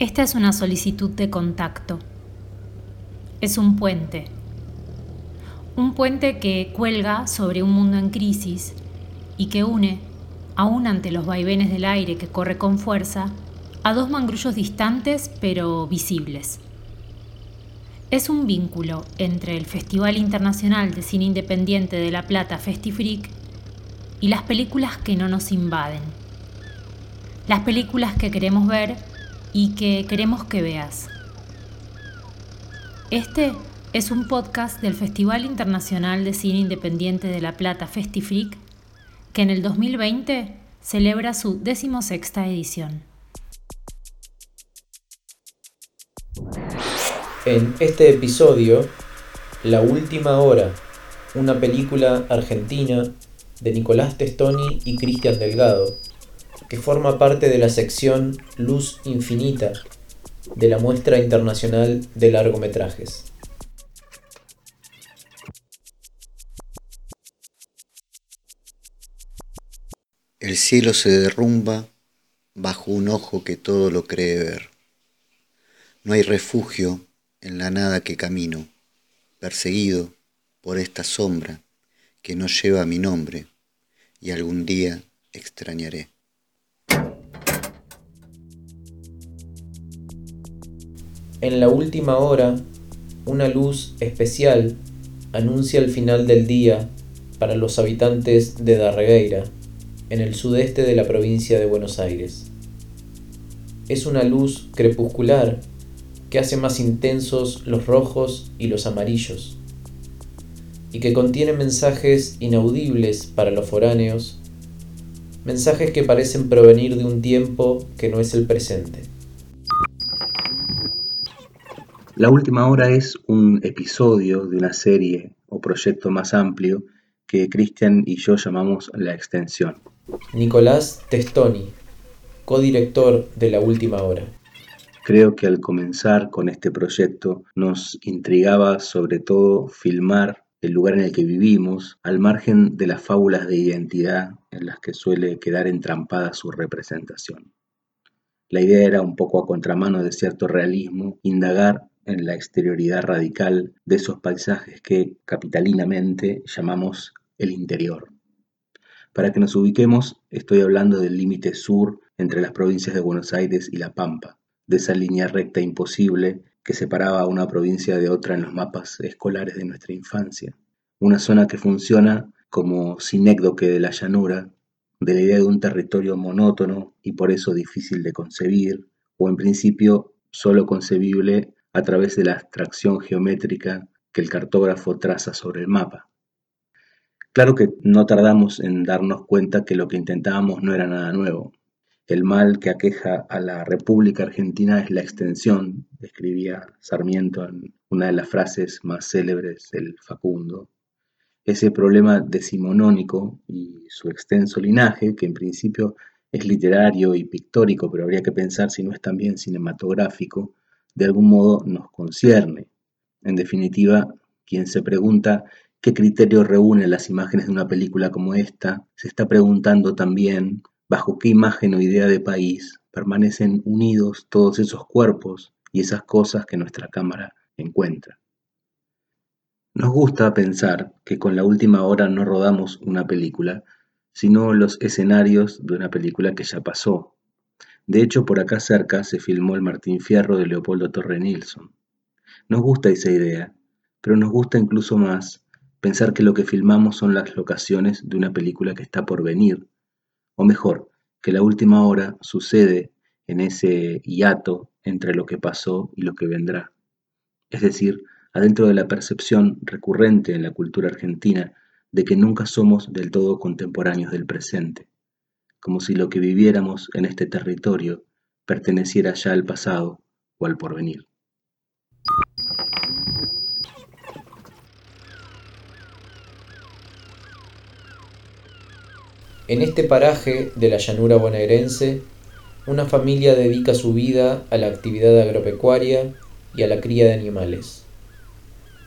Esta es una solicitud de contacto. Es un puente. Un puente que cuelga sobre un mundo en crisis y que une, aún ante los vaivenes del aire que corre con fuerza, a dos mangrullos distantes pero visibles. Es un vínculo entre el Festival Internacional de Cine Independiente de La Plata Festifreak y las películas que no nos invaden. Las películas que queremos ver y que queremos que veas. Este es un podcast del Festival Internacional de Cine Independiente de La Plata Festifreak que en el 2020 celebra su decimosexta edición. En este episodio, La Última Hora, una película argentina de Nicolás Testoni y Cristian Delgado, que forma parte de la sección Luz Infinita de la muestra internacional de largometrajes. El cielo se derrumba bajo un ojo que todo lo cree ver. No hay refugio en la nada que camino, perseguido por esta sombra que no lleva mi nombre y algún día extrañaré. En la última hora, una luz especial anuncia el final del día para los habitantes de Darregueira, en el sudeste de la provincia de Buenos Aires. Es una luz crepuscular que hace más intensos los rojos y los amarillos, y que contiene mensajes inaudibles para los foráneos, mensajes que parecen provenir de un tiempo que no es el presente. La última hora es un episodio de una serie o proyecto más amplio que Cristian y yo llamamos La Extensión. Nicolás Testoni, codirector de La Última Hora. Creo que al comenzar con este proyecto nos intrigaba sobre todo filmar el lugar en el que vivimos, al margen de las fábulas de identidad en las que suele quedar entrampada su representación. La idea era un poco a contramano de cierto realismo, indagar en la exterioridad radical de esos paisajes que capitalinamente llamamos el interior. Para que nos ubiquemos, estoy hablando del límite sur entre las provincias de Buenos Aires y La Pampa, de esa línea recta imposible que separaba a una provincia de otra en los mapas escolares de nuestra infancia. Una zona que funciona como sinécdoque de la llanura, de la idea de un territorio monótono y por eso difícil de concebir, o en principio solo concebible a través de la abstracción geométrica que el cartógrafo traza sobre el mapa. Claro que no tardamos en darnos cuenta que lo que intentábamos no era nada nuevo, el mal que aqueja a la República Argentina es la extensión, escribía Sarmiento en una de las frases más célebres del Facundo. Ese problema decimonónico y su extenso linaje, que en principio es literario y pictórico, pero habría que pensar si no es también cinematográfico, de algún modo nos concierne. En definitiva, quien se pregunta qué criterio reúne las imágenes de una película como esta, se está preguntando también bajo qué imagen o idea de país permanecen unidos todos esos cuerpos y esas cosas que nuestra cámara encuentra. Nos gusta pensar que con la última hora no rodamos una película, sino los escenarios de una película que ya pasó. De hecho, por acá cerca se filmó el Martín Fierro de Leopoldo Torre Nilsson. Nos gusta esa idea, pero nos gusta incluso más pensar que lo que filmamos son las locaciones de una película que está por venir, o mejor, que la última hora sucede en ese hiato entre lo que pasó y lo que vendrá. Es decir, adentro de la percepción recurrente en la cultura argentina de que nunca somos del todo contemporáneos del presente, como si lo que viviéramos en este territorio perteneciera ya al pasado o al porvenir. En este paraje de la llanura bonaerense, una familia dedica su vida a la actividad agropecuaria y a la cría de animales.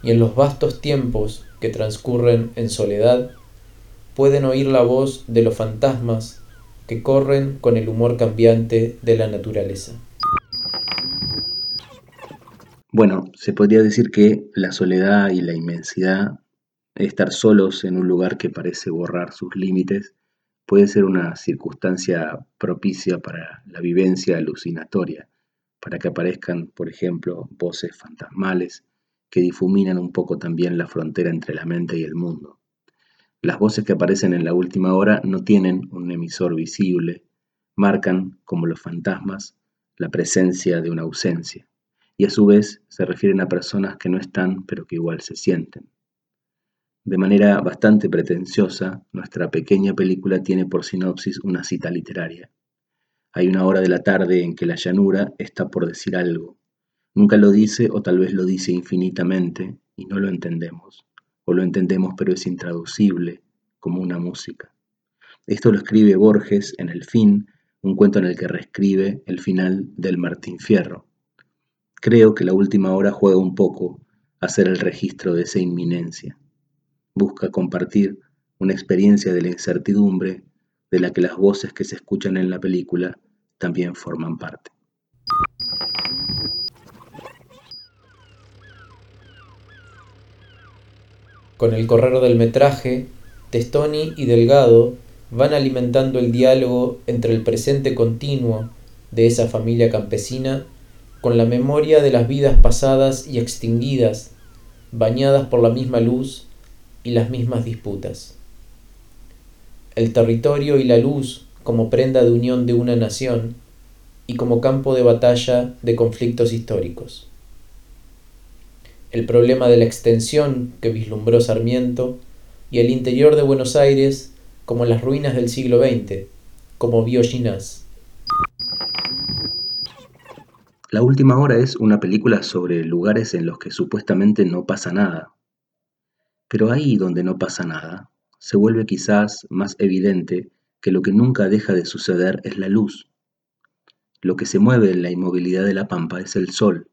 Y en los vastos tiempos que transcurren en soledad, pueden oír la voz de los fantasmas que corren con el humor cambiante de la naturaleza. Bueno, se podría decir que la soledad y la inmensidad, estar solos en un lugar que parece borrar sus límites, puede ser una circunstancia propicia para la vivencia alucinatoria, para que aparezcan, por ejemplo, voces fantasmales que difuminan un poco también la frontera entre la mente y el mundo. Las voces que aparecen en la última hora no tienen un emisor visible, marcan, como los fantasmas, la presencia de una ausencia, y a su vez se refieren a personas que no están pero que igual se sienten. De manera bastante pretenciosa, nuestra pequeña película tiene por sinopsis una cita literaria. Hay una hora de la tarde en que la llanura está por decir algo. Nunca lo dice o tal vez lo dice infinitamente y no lo entendemos. O lo entendemos pero es intraducible, como una música. Esto lo escribe Borges en El fin, un cuento en el que reescribe el final del Martín Fierro. Creo que la última hora juega un poco a hacer el registro de esa inminencia. Busca compartir una experiencia de la incertidumbre de la que las voces que se escuchan en la película también forman parte. Con el correr del metraje, Testoni y Delgado van alimentando el diálogo entre el presente continuo de esa familia campesina con la memoria de las vidas pasadas y extinguidas, bañadas por la misma luz y las mismas disputas. El territorio y la luz como prenda de unión de una nación y como campo de batalla de conflictos históricos. El problema de la extensión que vislumbró Sarmiento y el interior de Buenos Aires como las ruinas del siglo XX, como vio Ginás. La última hora es una película sobre lugares en los que supuestamente no pasa nada. Pero ahí donde no pasa nada, se vuelve quizás más evidente que lo que nunca deja de suceder es la luz. Lo que se mueve en la inmovilidad de la pampa es el sol,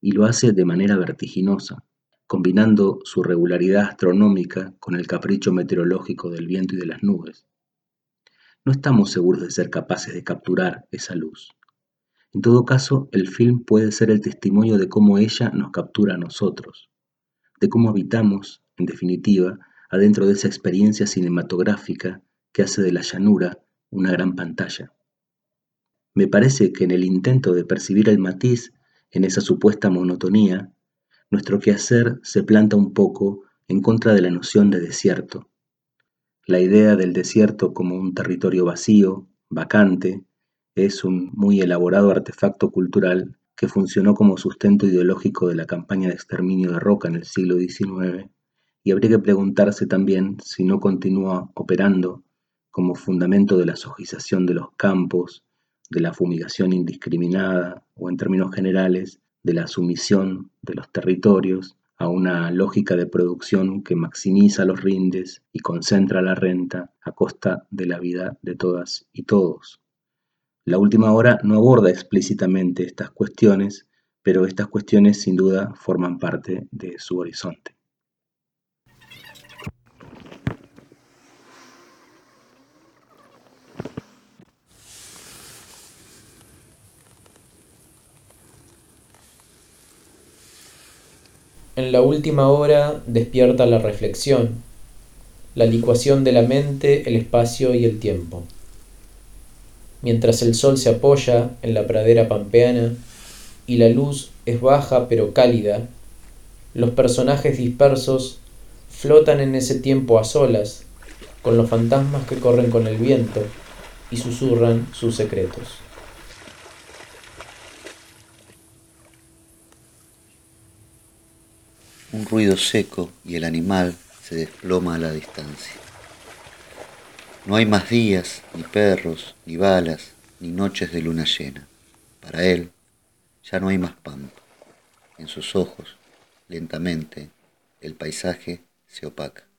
y lo hace de manera vertiginosa combinando su regularidad astronómica con el capricho meteorológico del viento y de las nubes. No estamos seguros de ser capaces de capturar esa luz. En todo caso, el film puede ser el testimonio de cómo ella nos captura a nosotros, de cómo habitamos, en definitiva, adentro de esa experiencia cinematográfica que hace de la llanura una gran pantalla. Me parece que en el intento de percibir el matiz en esa supuesta monotonía, nuestro quehacer se planta un poco en contra de la noción de desierto. La idea del desierto como un territorio vacío, vacante, es un muy elaborado artefacto cultural que funcionó como sustento ideológico de la campaña de exterminio de Roca en el siglo XIX, y habría que preguntarse también si no continúa operando como fundamento de la sojización de los campos, de la fumigación indiscriminada o en términos generales de la sumisión de los territorios a una lógica de producción que maximiza los rindes y concentra la renta a costa de la vida de todas y todos. La última hora no aborda explícitamente estas cuestiones, pero estas cuestiones sin duda forman parte de su horizonte. En la última hora despierta la reflexión, la licuación de la mente, el espacio y el tiempo. Mientras el sol se apoya en la pradera pampeana y la luz es baja pero cálida, los personajes dispersos flotan en ese tiempo a solas, con los fantasmas que corren con el viento y susurran sus secretos. Un ruido seco y el animal se desploma a la distancia. No hay más días, ni perros, ni balas, ni noches de luna llena. Para él ya no hay más pampa. En sus ojos, lentamente, el paisaje se opaca.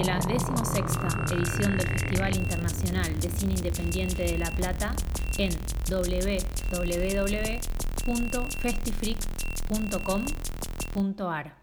De la decimosexta edición del Festival Internacional de Cine Independiente de La Plata en www.festifreak.com.ar.